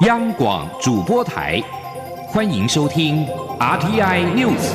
央广主播台，欢迎收听 RTI News。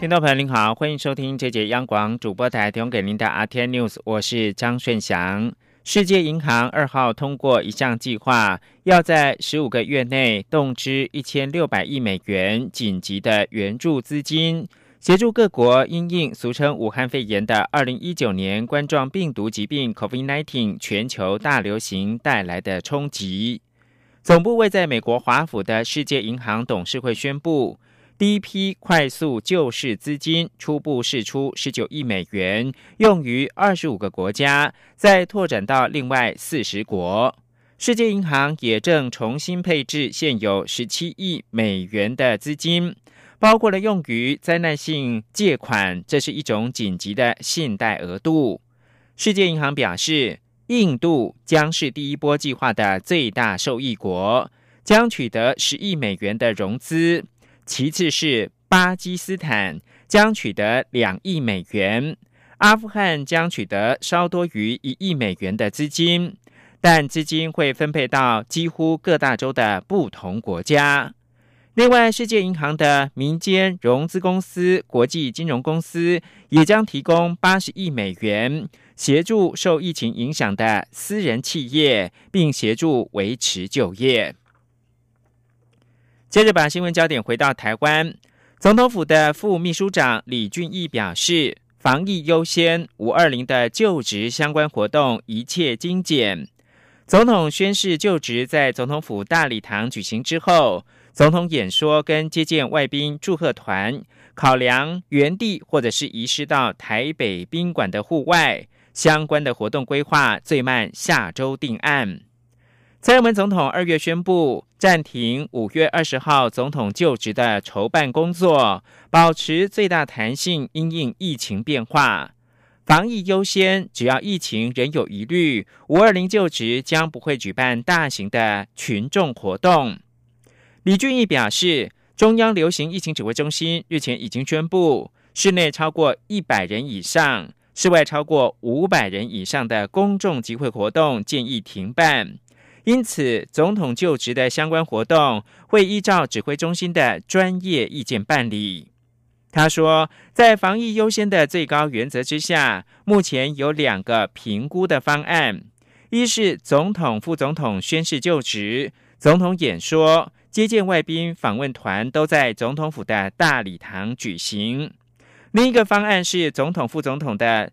听众朋友您好，欢迎收听这节央广主播台提供给您的 RTI News，我是张顺祥。世界银行二号通过一项计划，要在十五个月内动支一千六百亿美元紧急的援助资金。协助各国因应俗称武汉肺炎的二零一九年冠状病毒疾病 （COVID-19） 全球大流行带来的冲击。总部位在美国华府的世界银行董事会宣布，第一批快速救市资金初步释出十九亿美元，用于二十五个国家，再拓展到另外四十国。世界银行也正重新配置现有十七亿美元的资金。包括了用于灾难性借款，这是一种紧急的信贷额度。世界银行表示，印度将是第一波计划的最大受益国，将取得十亿美元的融资；其次是巴基斯坦将取得两亿美元，阿富汗将取得稍多于一亿美元的资金，但资金会分配到几乎各大洲的不同国家。另外，世界银行的民间融资公司国际金融公司也将提供八十亿美元，协助受疫情影响的私人企业，并协助维持就业。接着，把新闻焦点回到台湾，总统府的副秘书长李俊毅表示，防疫优先，五二零的就职相关活动一切精简。总统宣誓就职在总统府大礼堂举行之后。总统演说跟接见外宾祝贺团，考量原地或者是移师到台北宾馆的户外相关的活动规划，最慢下周定案。蔡英文总统二月宣布暂停五月二十号总统就职的筹办工作，保持最大弹性，因应疫情变化，防疫优先。只要疫情仍有疑虑，五二零就职将不会举办大型的群众活动。李俊毅表示，中央流行疫情指挥中心日前已经宣布，室内超过一百人以上、室外超过五百人以上的公众集会活动建议停办。因此，总统就职的相关活动会依照指挥中心的专业意见办理。他说，在防疫优先的最高原则之下，目前有两个评估的方案：一是总统、副总统宣誓就职，总统演说。接见外宾、访问团都在总统府的大礼堂举行。另一个方案是，总统、副总统的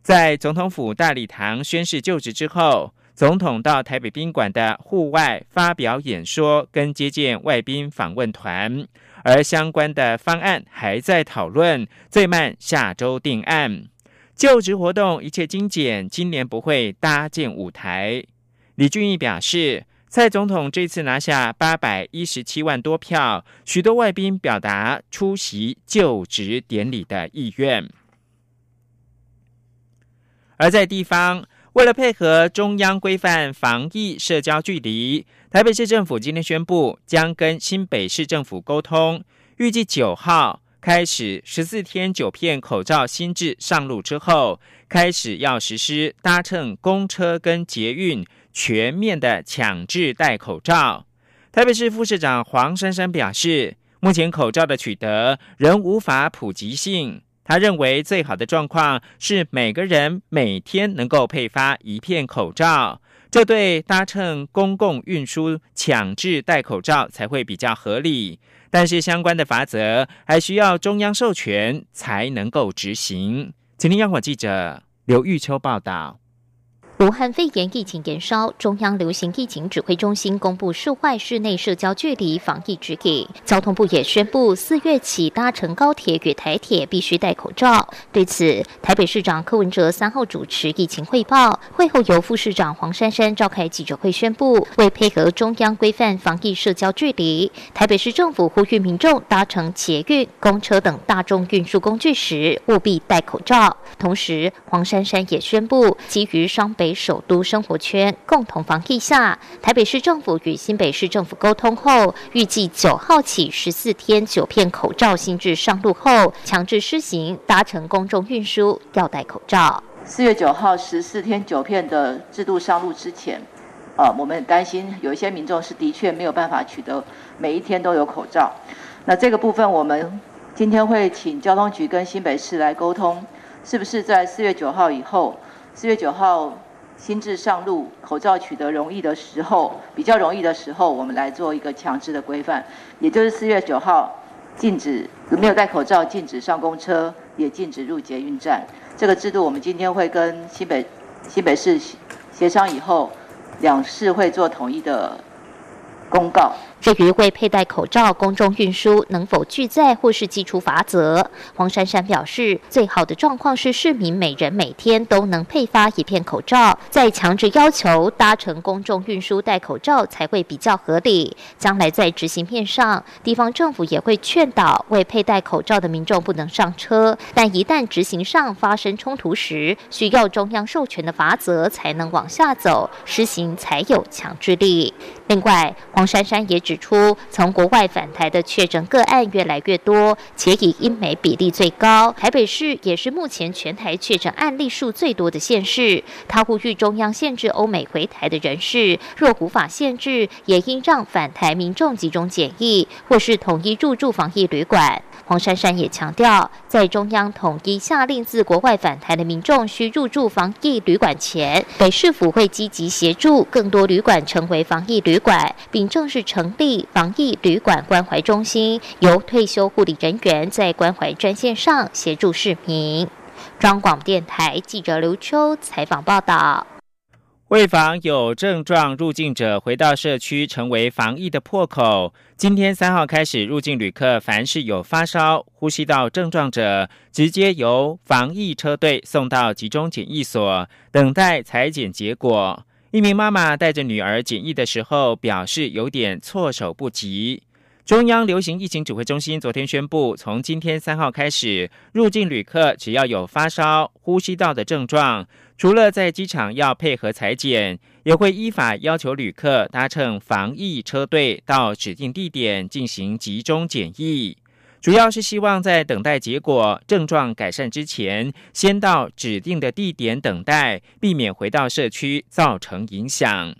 在总统府大礼堂宣誓就职之后，总统到台北宾馆的户外发表演说，跟接见外宾、访问团。而相关的方案还在讨论，最慢下周定案。就职活动一切精简，今年不会搭建舞台。李俊毅表示。蔡总统这次拿下八百一十七万多票，许多外宾表达出席就职典礼的意愿。而在地方，为了配合中央规范防疫社交距离，台北市政府今天宣布，将跟新北市政府沟通，预计九号开始十四天九片口罩新制上路之后，开始要实施搭乘公车跟捷运。全面的强制戴口罩。台北市副市长黄珊珊表示，目前口罩的取得仍无法普及性。他认为最好的状况是每个人每天能够配发一片口罩，这对搭乘公共运输强制戴口罩才会比较合理。但是相关的法则还需要中央授权才能够执行。请听央广记者刘玉秋报道。武汉肺炎疫情延烧，中央流行疫情指挥中心公布室外、室内社交距离防疫指引。交通部也宣布，四月起搭乘高铁与台铁必须戴口罩。对此，台北市长柯文哲三号主持疫情汇报，会后由副市长黄珊珊召开记者会宣布，为配合中央规范防疫社交距离，台北市政府呼吁民众搭乘捷运、公车等大众运输工具时务必戴口罩。同时，黄珊珊也宣布，基于双北。首都生活圈共同防疫下，台北市政府与新北市政府沟通后，预计九号起十四天九片口罩新制上路后，强制施行搭乘公众运输要戴口罩。四月九号十四天九片的制度上路之前，呃，我们担心有一些民众是的确没有办法取得每一天都有口罩。那这个部分我们。今天会请交通局跟新北市来沟通，是不是在四月九号以后，四月九号新制上路，口罩取得容易的时候，比较容易的时候，我们来做一个强制的规范，也就是四月九号禁止没有戴口罩，禁止上公车，也禁止入捷运站。这个制度我们今天会跟新北新北市协商以后，两市会做统一的公告。至于未佩戴口罩公众运输能否拒载或是寄出罚则，黄珊珊表示，最好的状况是市民每人每天都能配发一片口罩，再强制要求搭乘公众运输戴口罩才会比较合理。将来在执行面上，地方政府也会劝导未佩戴口罩的民众不能上车，但一旦执行上发生冲突时，需要中央授权的罚则才能往下走，施行才有强制力。另外，黄珊珊也指。出，从国外返台的确诊个案越来越多，且以英美比例最高。台北市也是目前全台确诊案例数最多的县市。他呼吁中央限制欧美回台的人士，若无法限制，也应让返台民众集中检疫，或是统一入住防疫旅馆。黄珊珊也强调，在中央统一下令自国外返台的民众需入住防疫旅馆前，北市府会积极协助更多旅馆成为防疫旅馆，并正式成立防疫旅馆关怀中心，由退休护理人员在关怀专线上协助市民。中广电台记者刘秋采访报道。为防有症状入境者回到社区成为防疫的破口，今天三号开始，入境旅客凡是有发烧、呼吸道症状者，直接由防疫车队送到集中检疫所等待裁检结果。一名妈妈带着女儿检疫的时候，表示有点措手不及。中央流行疫情指挥中心昨天宣布，从今天三号开始，入境旅客只要有发烧、呼吸道的症状，除了在机场要配合裁剪，也会依法要求旅客搭乘防疫车队到指定地点进行集中检疫。主要是希望在等待结果、症状改善之前，先到指定的地点等待，避免回到社区造成影响。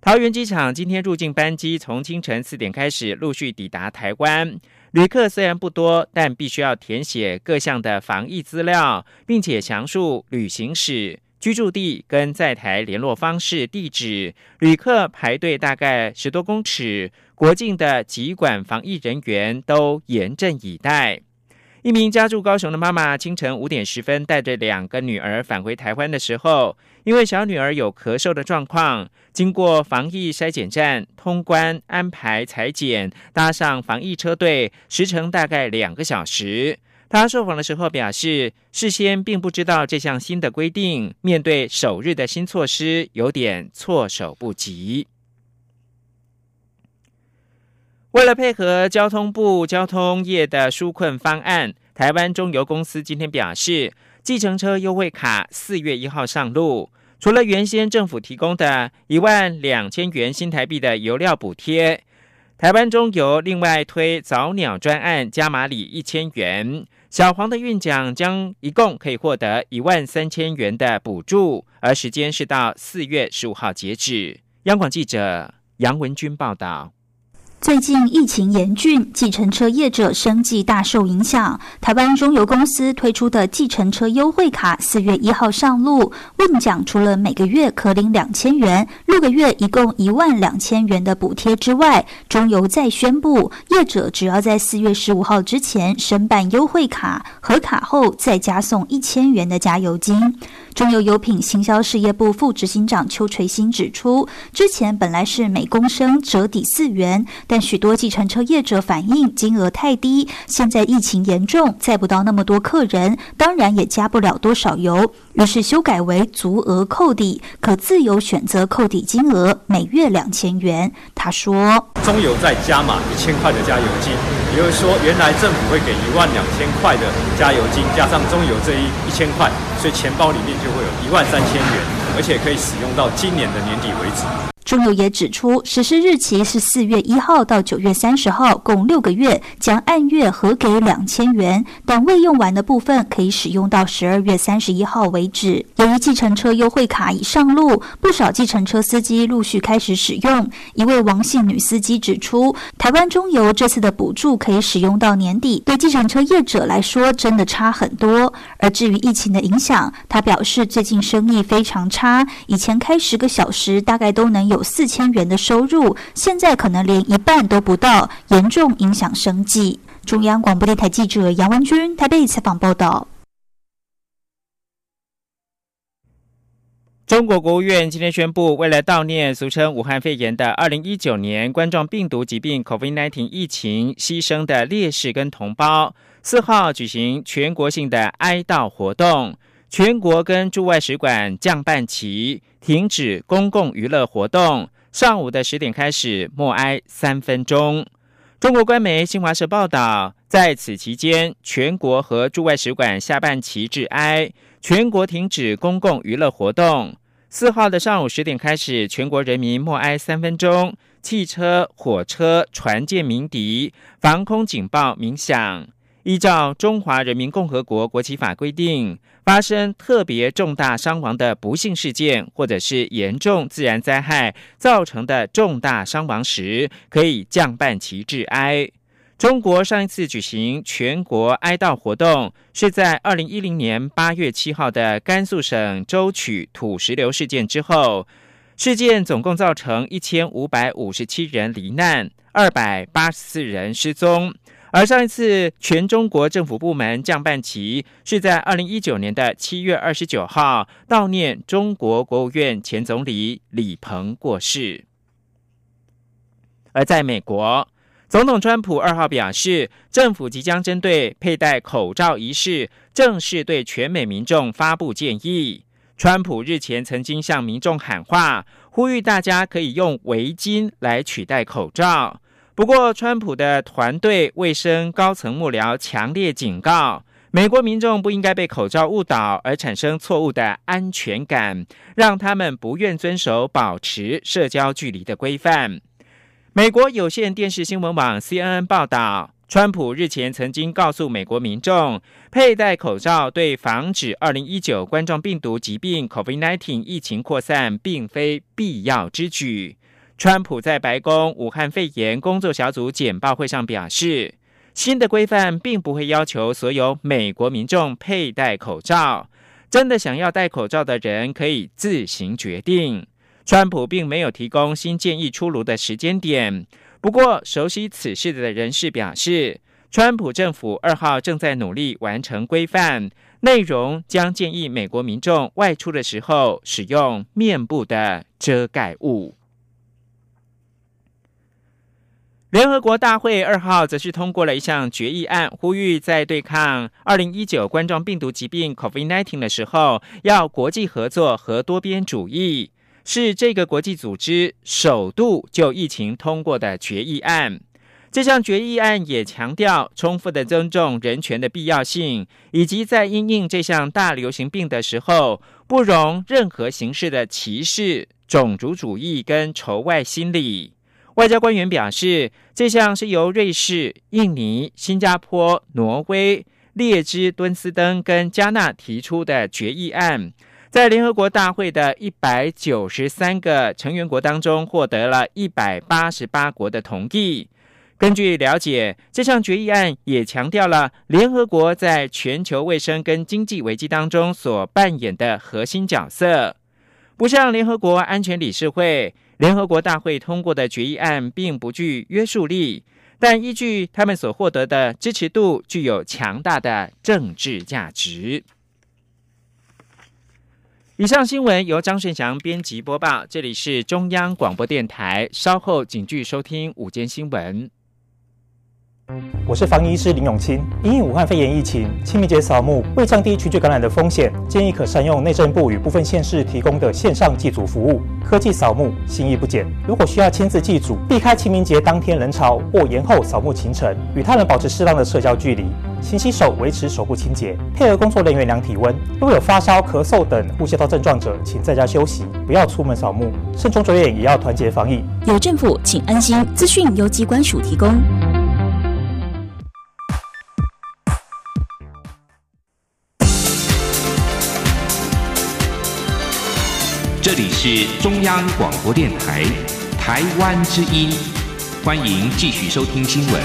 桃园机场今天入境班机从清晨四点开始陆续抵达台湾，旅客虽然不多，但必须要填写各项的防疫资料，并且详述旅行史、居住地跟在台联络方式、地址。旅客排队大概十多公尺，国境的疾管防疫人员都严阵以待。一名家住高雄的妈妈，清晨五点十分带着两个女儿返回台湾的时候，因为小女儿有咳嗽的状况，经过防疫筛检站通关安排裁剪，搭上防疫车队，时程大概两个小时。他受访的时候表示，事先并不知道这项新的规定，面对首日的新措施，有点措手不及。为了配合交通部交通业的纾困方案，台湾中油公司今天表示，计程车优惠卡四月一号上路。除了原先政府提供的一万两千元新台币的油料补贴，台湾中油另外推早鸟专案加码礼一千元，小黄的运奖将一共可以获得一万三千元的补助，而时间是到四月十五号截止。央广记者杨文军报道。最近疫情严峻，计程车业者生计大受影响。台湾中油公司推出的计程车优惠卡，四月一号上路。问奖除了每个月可领两千元，六个月一共一万两千元的补贴之外，中油再宣布，业者只要在四月十五号之前申办优惠卡，核卡后再加送一千元的加油金。中油油品行销事业部副执行长邱垂新指出，之前本来是每公升折抵四元。但许多计程车业者反映金额太低，现在疫情严重，载不到那么多客人，当然也加不了多少油，于是修改为足额扣抵，可自由选择扣抵金额，每月两千元。他说：“中油再加码一千块的加油金，也就是说，原来政府会给一万两千块的加油金，加上中油这一一千块，所以钱包里面就会有一万三千元，而且可以使用到今年的年底为止。”中油也指出，实施日期是四月一号到九月三十号，共六个月，将按月核给两千元，但未用完的部分可以使用到十二月三十一号为止。由于计程车优惠卡已上路，不少计程车司机陆续开始使用。一位王姓女司机指出，台湾中油这次的补助可以使用到年底，对计程车业者来说真的差很多。而至于疫情的影响，他表示最近生意非常差，以前开十个小时大概都能有。有四千元的收入，现在可能连一半都不到，严重影响生计。中央广播电台记者杨文君台北采访报道。中国国务院今天宣布，为了悼念俗称武汉肺炎的二零一九年冠状病毒疾病 （COVID-19） 疫情牺牲的烈士跟同胞，四号举行全国性的哀悼活动。全国跟驻外使馆降半旗，停止公共娱乐活动。上午的十点开始默哀三分钟。中国官媒新华社报道，在此期间，全国和驻外使馆下半旗致哀，全国停止公共娱乐活动。四号的上午十点开始，全国人民默哀三分钟。汽车、火车、船舰鸣笛，防空警报鸣响。依照《中华人民共和国国旗法》规定，发生特别重大伤亡的不幸事件，或者是严重自然灾害造成的重大伤亡时，可以降半旗致哀。中国上一次举行全国哀悼活动，是在二零一零年八月七号的甘肃省舟曲土石流事件之后，事件总共造成一千五百五十七人罹难，二百八十四人失踪。而上一次全中国政府部门降半旗，是在二零一九年的七月二十九号，悼念中国国务院前总理李鹏过世。而在美国，总统川普二号表示，政府即将针对佩戴口罩仪式，正式对全美民众发布建议。川普日前曾经向民众喊话，呼吁大家可以用围巾来取代口罩。不过，川普的团队卫生高层幕僚强烈警告，美国民众不应该被口罩误导而产生错误的安全感，让他们不愿遵守保持社交距离的规范。美国有线电视新闻网 CNN 报道，川普日前曾经告诉美国民众，佩戴口罩对防止2019冠状病毒疾病 COVID-19 疫情扩散并非必要之举。川普在白宫武汉肺炎工作小组简报会上表示，新的规范并不会要求所有美国民众佩戴口罩。真的想要戴口罩的人可以自行决定。川普并没有提供新建议出炉的时间点。不过，熟悉此事的人士表示，川普政府二号正在努力完成规范，内容将建议美国民众外出的时候使用面部的遮盖物。联合国大会二号则是通过了一项决议案，呼吁在对抗二零一九冠状病毒疾病 （COVID-19） 的时候，要国际合作和多边主义。是这个国际组织首度就疫情通过的决议案。这项决议案也强调充分的尊重人权的必要性，以及在因应这项大流行病的时候，不容任何形式的歧视、种族主义跟仇外心理。外交官员表示，这项是由瑞士、印尼、新加坡、挪威、列支敦斯登跟加纳提出的决议案，在联合国大会的一百九十三个成员国当中，获得了一百八十八国的同意。根据了解，这项决议案也强调了联合国在全球卫生跟经济危机当中所扮演的核心角色，不像联合国安全理事会。联合国大会通过的决议案并不具约束力，但依据他们所获得的支持度，具有强大的政治价值。以上新闻由张顺祥编辑播报，这里是中央广播电台。稍后请继续收听午间新闻。我是防疫师林永清。因武汉肺炎疫情，清明节扫墓为降低群聚感染的风险，建议可善用内政部与部分县市提供的线上祭祖服务。科技扫墓，心意不减。如果需要亲自祭祖，避开清明节当天人潮或延后扫墓行程，与他人保持适当的社交距离，勤洗手，维持手部清洁，配合工作人员量体温。若有发烧、咳嗽等呼吸道症状者，请在家休息，不要出门扫墓。慎重着眼，也要团结防疫。有政府，请安心。资讯由机关署提供。这里是中央广播电台台湾之音，欢迎继续收听新闻。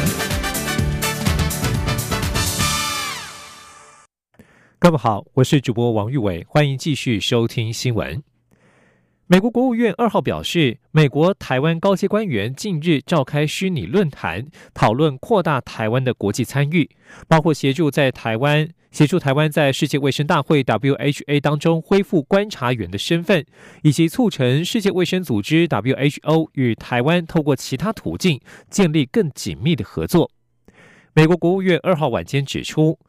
各位好，我是主播王玉伟，欢迎继续收听新闻。美国国务院二号表示，美国台湾高阶官员近日召开虚拟论坛，讨论扩大台湾的国际参与，包括协助在台湾协助台湾在世界卫生大会 （WHA） 当中恢复观察员的身份，以及促成世界卫生组织 （WHO） 与台湾透过其他途径建立更紧密的合作。美国国务院二号晚间指出。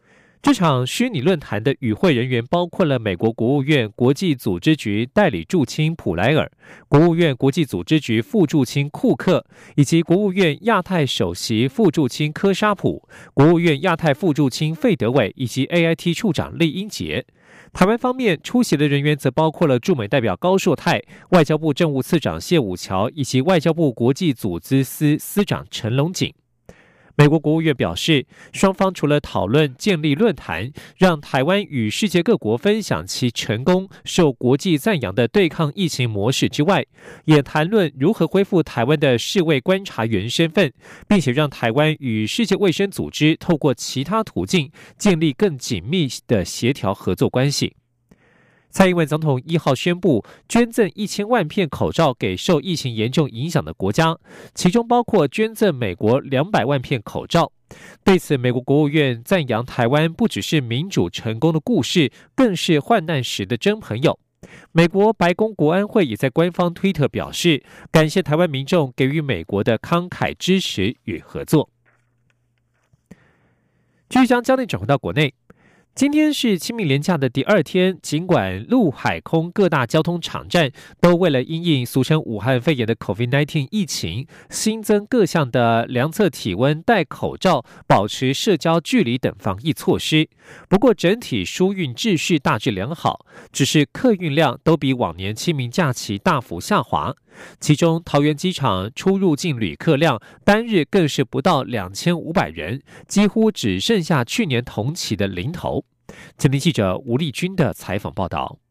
这场虚拟论坛的与会人员包括了美国国务院国际组织局代理驻青普莱尔、国务院国际组织局副驻青库克，以及国务院亚太首席副驻青科沙普、国务院亚太副驻青费德伟以及 AIT 处长厉英杰。台湾方面出席的人员则包括了驻美代表高硕泰、外交部政务次长谢武桥以及外交部国际组织司司长陈龙锦。美国国务院表示，双方除了讨论建立论坛，让台湾与世界各国分享其成功、受国际赞扬的对抗疫情模式之外，也谈论如何恢复台湾的世卫观察员身份，并且让台湾与世界卫生组织透过其他途径建立更紧密的协调合作关系。蔡英文总统一号宣布捐赠一千万片口罩给受疫情严重影响的国家，其中包括捐赠美国两百万片口罩。对此，美国国务院赞扬台湾不只是民主成功的故事，更是患难时的真朋友。美国白宫国安会也在官方推特表示，感谢台湾民众给予美国的慷慨支持与合作。继续将焦点转回到国内。今天是清明连假的第二天，尽管陆海空各大交通场站都为了因应俗称武汉肺炎的 COVID-19 疫情，新增各项的量测体温、戴口罩、保持社交距离等防疫措施，不过整体疏运秩序大致良好，只是客运量都比往年清明假期大幅下滑。其中，桃园机场出入境旅客量单日更是不到两千五百人，几乎只剩下去年同期的零头。今天记者吴丽君的采访报道。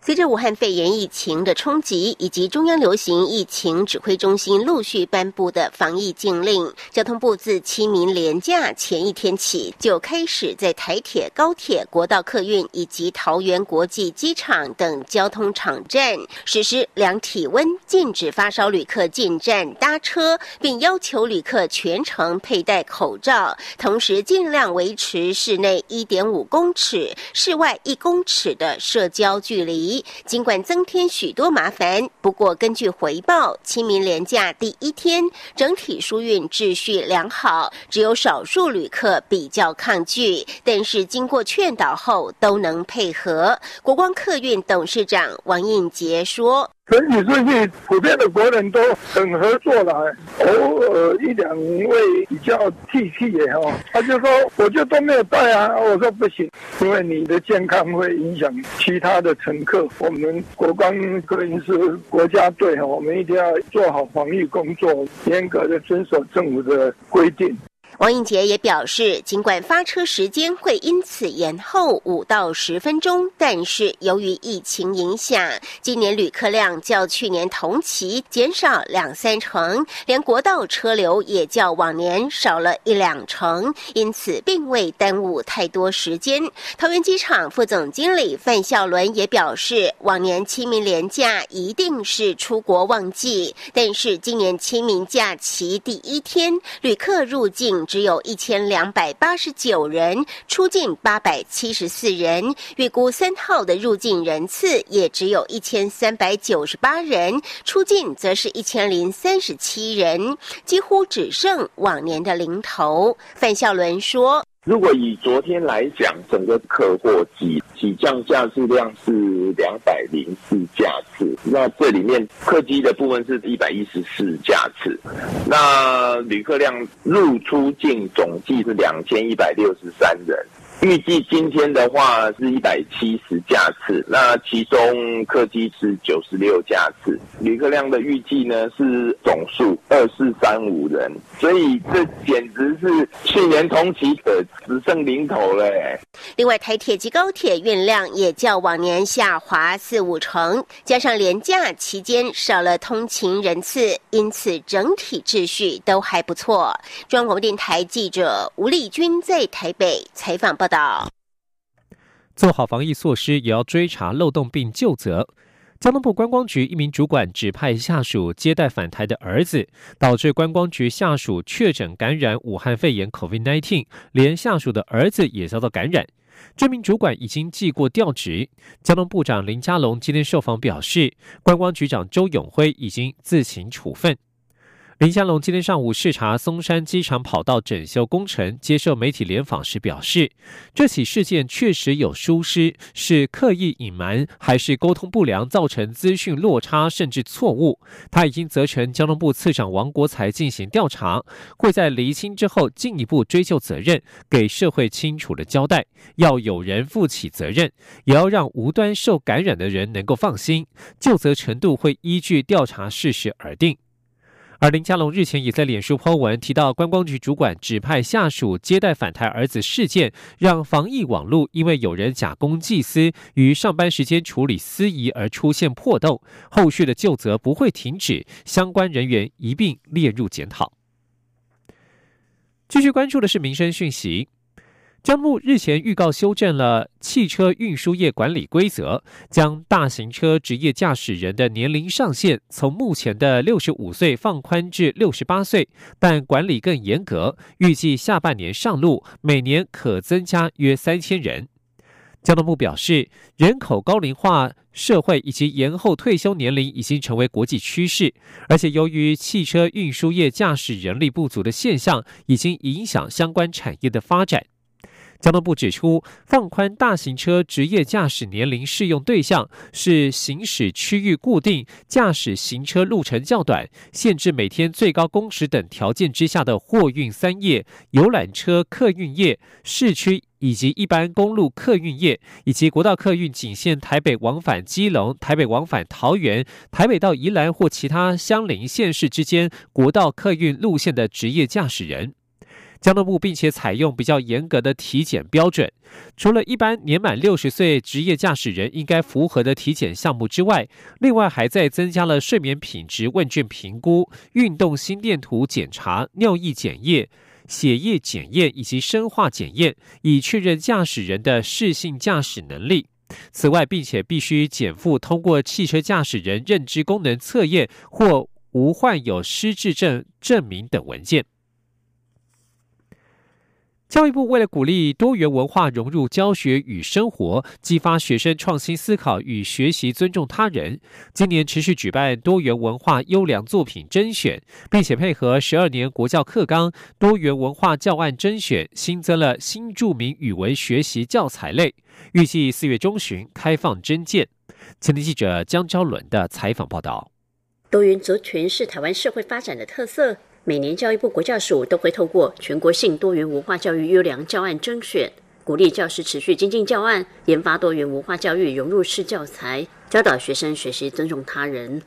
随着武汉肺炎疫情的冲击，以及中央流行疫情指挥中心陆续颁布的防疫禁令，交通部自清明连假前一天起，就开始在台铁、高铁、国道客运以及桃园国际机场等交通场站实施量体温、禁止发烧旅客进站搭车，并要求旅客全程佩戴口罩，同时尽量维持室内一点五公尺、室外一公尺的社交距离。离尽管增添许多麻烦，不过根据回报，清明连假第一天整体疏运秩序良好，只有少数旅客比较抗拒，但是经过劝导后都能配合。国光客运董事长王应杰说。整体顺序，普遍的国人都很合作了，偶尔一两位比较气气的哈，他就说我就都没有带啊，我说不行，因为你的健康会影响其他的乘客。我们国光客运是国家队哈，我们一定要做好防疫工作，严格的遵守政府的规定。王应杰也表示，尽管发车时间会因此延后五到十分钟，但是由于疫情影响，今年旅客量较去年同期减少两三成，连国道车流也较往年少了一两成，因此并未耽误太多时间。桃园机场副总经理范孝伦也表示，往年清明连假一定是出国旺季，但是今年清明假期第一天，旅客入境。只有一千两百八十九人，出境八百七十四人。预估三号的入境人次也只有一千三百九十八人，出境则是一千零三十七人，几乎只剩往年的零头。范孝伦说。如果以昨天来讲，整个客货起起降架次量是两百零四架次，那这里面客机的部分是一百一十四架次，那旅客量入出境总计是两千一百六十三人。预计今天的话是一百七十架次，那其中客机是九十六架次，旅客量的预计呢是总数二四三五人，所以这简直是去年同期的只剩零头了。另外，台铁及高铁运量也较往年下滑四五成，加上廉假期间少了通勤人次，因此整体秩序都还不错。中央广播电台记者吴丽君在台北采访报。道。做好防疫措施，也要追查漏洞并就责。交通部观光局一名主管指派下属接待返台的儿子，导致观光局下属确诊感染武汉肺炎 （COVID-19），连下属的儿子也遭到感染。这名主管已经记过调职。交通部长林佳龙今天受访表示，观光局长周永辉已经自行处分。林佳龙今天上午视察松山机场跑道整修工程，接受媒体联访时表示，这起事件确实有疏失，是刻意隐瞒还是沟通不良造成资讯落差甚至错误？他已经责成交通部次长王国才进行调查，会在厘清之后进一步追究责任，给社会清楚的交代。要有人负起责任，也要让无端受感染的人能够放心，就责程度会依据调查事实而定。而林佳龙日前也在脸书 po 文提到，观光局主管指派下属接待返台儿子事件，让防疫网络因为有人假公济私于上班时间处理司仪而出现破洞，后续的就责不会停止，相关人员一并列入检讨。继续关注的是民生讯息。江木日前预告修正了汽车运输业管理规则，将大型车职业驾驶人的年龄上限从目前的六十五岁放宽至六十八岁，但管理更严格。预计下半年上路，每年可增加约三千人。交通部表示，人口高龄化社会以及延后退休年龄已经成为国际趋势，而且由于汽车运输业驾驶人力不足的现象，已经影响相关产业的发展。交通部指出，放宽大型车职业驾驶年龄适用对象是行驶区域固定、驾驶行车路程较短、限制每天最高工时等条件之下的货运三业、游览车客运业、市区以及一般公路客运业，以及国道客运仅限台北往返基隆、台北往返桃园、台北到宜兰或其他相邻县市之间国道客运路线的职业驾驶人。交通部并且采用比较严格的体检标准，除了一般年满六十岁职业驾驶人应该符合的体检项目之外，另外还在增加了睡眠品质问卷评估、运动心电图检查、尿液检验、血液检验以及生化检验，以确认驾驶人的适性驾驶能力。此外，并且必须减负通过汽车驾驶人认知功能测验或无患有失智症证明等文件。教育部为了鼓励多元文化融入教学与生活，激发学生创新思考与学习尊重他人，今年持续举办多元文化优良作品甄选，并且配合十二年国教课纲多元文化教案甄选，新增了新著名语文学习教材类，预计四月中旬开放甄件。前天记者江昭伦的采访报道。多元族群是台湾社会发展的特色。每年教育部国教署都会透过全国性多元文化教育优良教案甄选，鼓励教师持续精进教案，研发多元文化教育融入式教材，教导学生学习尊重他人。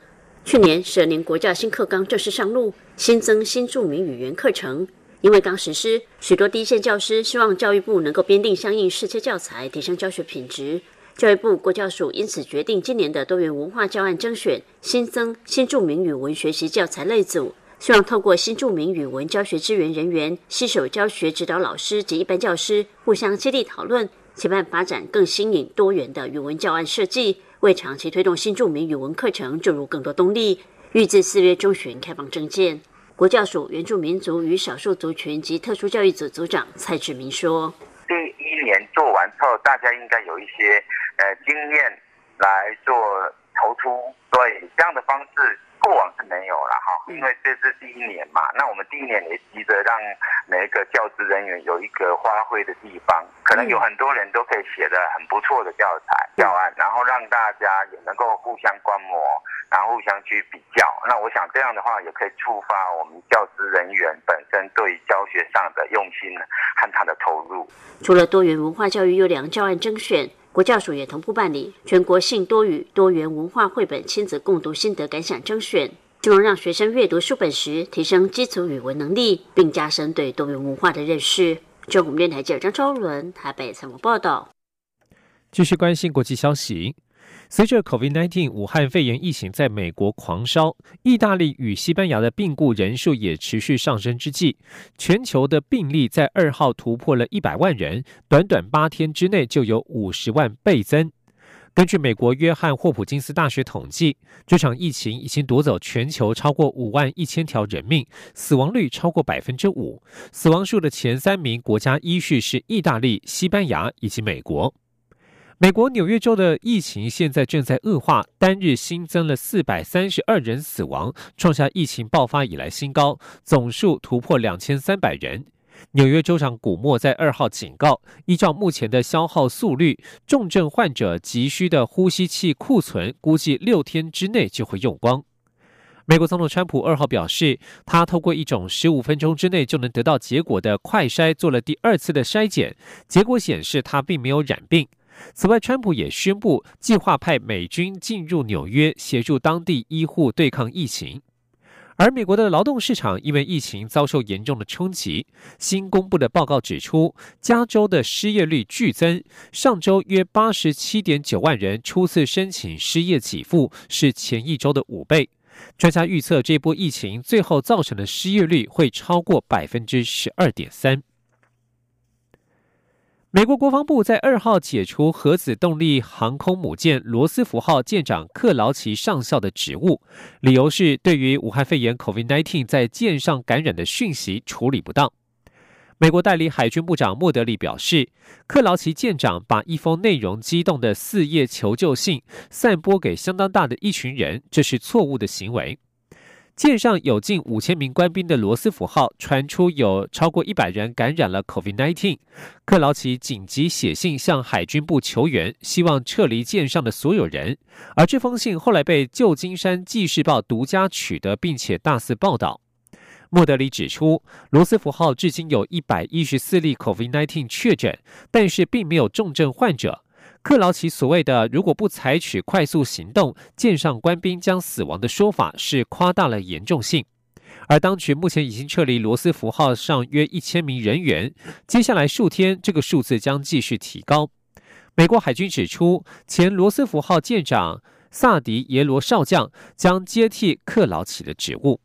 去年十二年国教新课纲正式上路，新增新著名语言课程。因为刚实施，许多第一线教师希望教育部能够编定相应适切教材，提升教学品质。教育部国教署因此决定，今年的多元文化教案甄选新增新著名语文学习教材类组。希望透过新著名语文教学支援人员、携手教学指导老师及一般教师互相接力讨论，期盼发展更新颖多元的语文教案设计，为长期推动新著名语文课程注入更多动力。预计四月中旬开放证件。国教署原住民族与少数族群及特殊教育组组长蔡志明说：“第一年做完后，大家应该有一些呃经验来做投出，对这样的方式。”过往是没有了哈，因为这是第一年嘛。那我们第一年也急着让每一个教职人员有一个发挥的地方，可能有很多人都可以写的很不错的教材教案，然后让大家也能够互相观摩，然后互相去比较。那我想这样的话也可以触发我们教职人员本身对教学上的用心和他的投入。除了多元文化教育优良教案征选。国教署也同步办理全国性多语多元文化绘本亲子共读心得感想征选，希望让学生阅读书本时提升基础语文能力，并加深对多元文化的认识。中央电台记者张超伦台北采访报道。继续关心国际消息。随着 COVID-19 武汉肺炎疫情在美国狂烧，意大利与西班牙的病故人数也持续上升之际，全球的病例在二号突破了一百万人，短短八天之内就有五十万倍增。根据美国约翰霍普金斯大学统计，这场疫情已经夺走全球超过五万一千条人命，死亡率超过百分之五。死亡数的前三名国家依序是意大利、西班牙以及美国。美国纽约州的疫情现在正在恶化，单日新增了四百三十二人死亡，创下疫情爆发以来新高，总数突破两千三百人。纽约州长古默在二号警告，依照目前的消耗速率，重症患者急需的呼吸器库存估计六天之内就会用光。美国总统川普二号表示，他透过一种十五分钟之内就能得到结果的快筛做了第二次的筛检，结果显示他并没有染病。此外，川普也宣布计划派美军进入纽约，协助当地医护对抗疫情。而美国的劳动市场因为疫情遭受严重的冲击。新公布的报告指出，加州的失业率剧增，上周约八十七点九万人初次申请失业给付，是前一周的五倍。专家预测，这波疫情最后造成的失业率会超过百分之十二点三。美国国防部在二号解除核子动力航空母舰罗斯福号舰长克劳奇上校的职务，理由是对于武汉肺炎 （COVID-19） 在舰上感染的讯息处理不当。美国代理海军部长莫德里表示，克劳奇舰长把一封内容激动的四页求救信散播给相当大的一群人，这是错误的行为。舰上有近五千名官兵的罗斯福号传出有超过一百人感染了 COVID-19，克劳奇紧急写信向海军部求援，希望撤离舰上的所有人。而这封信后来被旧金山纪事报独家取得，并且大肆报道。莫德里指出，罗斯福号至今有一百一十四例 COVID-19 确诊，但是并没有重症患者。克劳奇所谓的“如果不采取快速行动，舰上官兵将死亡”的说法是夸大了严重性。而当局目前已经撤离罗斯福号上约一千名人员，接下来数天这个数字将继续提高。美国海军指出，前罗斯福号舰长萨迪耶罗少将将接替克劳奇的职务。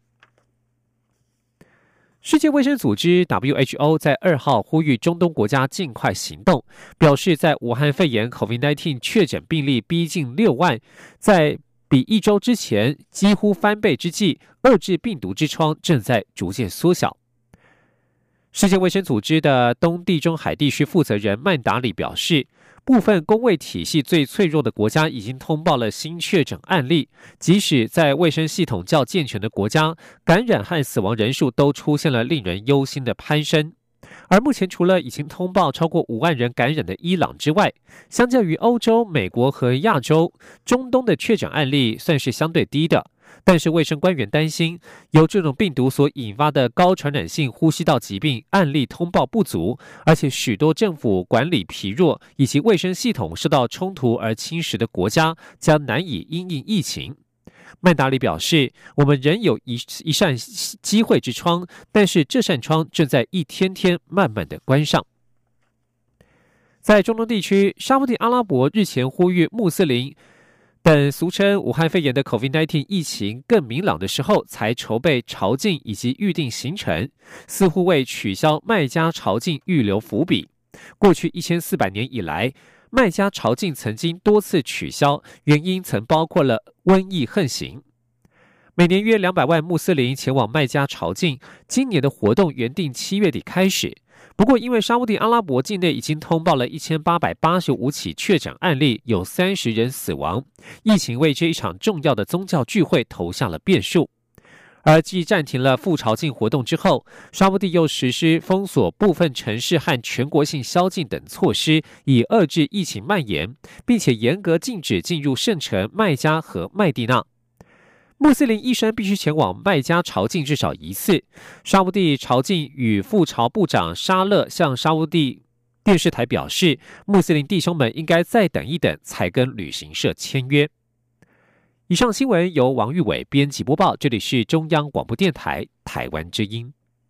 世界卫生组织 （WHO） 在二号呼吁中东国家尽快行动，表示在武汉肺炎 （COVID-19） 确诊病例逼近六万，在比一周之前几乎翻倍之际，遏制病毒之窗正在逐渐缩小。世界卫生组织的东地中海地区负责人曼达里表示。部分工卫体系最脆弱的国家已经通报了新确诊案例，即使在卫生系统较健全的国家，感染和死亡人数都出现了令人忧心的攀升。而目前，除了已经通报超过五万人感染的伊朗之外，相较于欧洲、美国和亚洲，中东的确诊案例算是相对低的。但是，卫生官员担心，由这种病毒所引发的高传染性呼吸道疾病案例通报不足，而且许多政府管理疲弱以及卫生系统受到冲突而侵蚀的国家将难以因应疫情。曼达里表示：“我们仍有一一扇机会之窗，但是这扇窗正在一天天慢慢的关上。”在中东地区，沙地阿拉伯日前呼吁穆斯林。等俗称武汉肺炎的 COVID-19 疫情更明朗的时候，才筹备朝觐以及预定行程，似乎为取消卖家朝觐预留伏笔。过去一千四百年以来，卖家朝觐曾经多次取消，原因曾包括了瘟疫横行。每年约两百万穆斯林前往麦加朝觐。今年的活动原定七月底开始，不过因为沙地阿拉伯境内已经通报了一千八百八十五起确诊案例，有三十人死亡，疫情为这一场重要的宗教聚会投下了变数。而继暂停了赴朝觐活动之后，沙地又实施封锁部分城市和全国性宵禁等措施，以遏制疫情蔓延，并且严格禁止进入圣城麦加和麦地那。穆斯林一生必须前往麦加朝觐至少一次。沙乌地朝觐与副朝部长沙勒向沙乌地电视台表示，穆斯林弟兄们应该再等一等，才跟旅行社签约。以上新闻由王玉伟编辑播报，这里是中央广播电台台湾之音。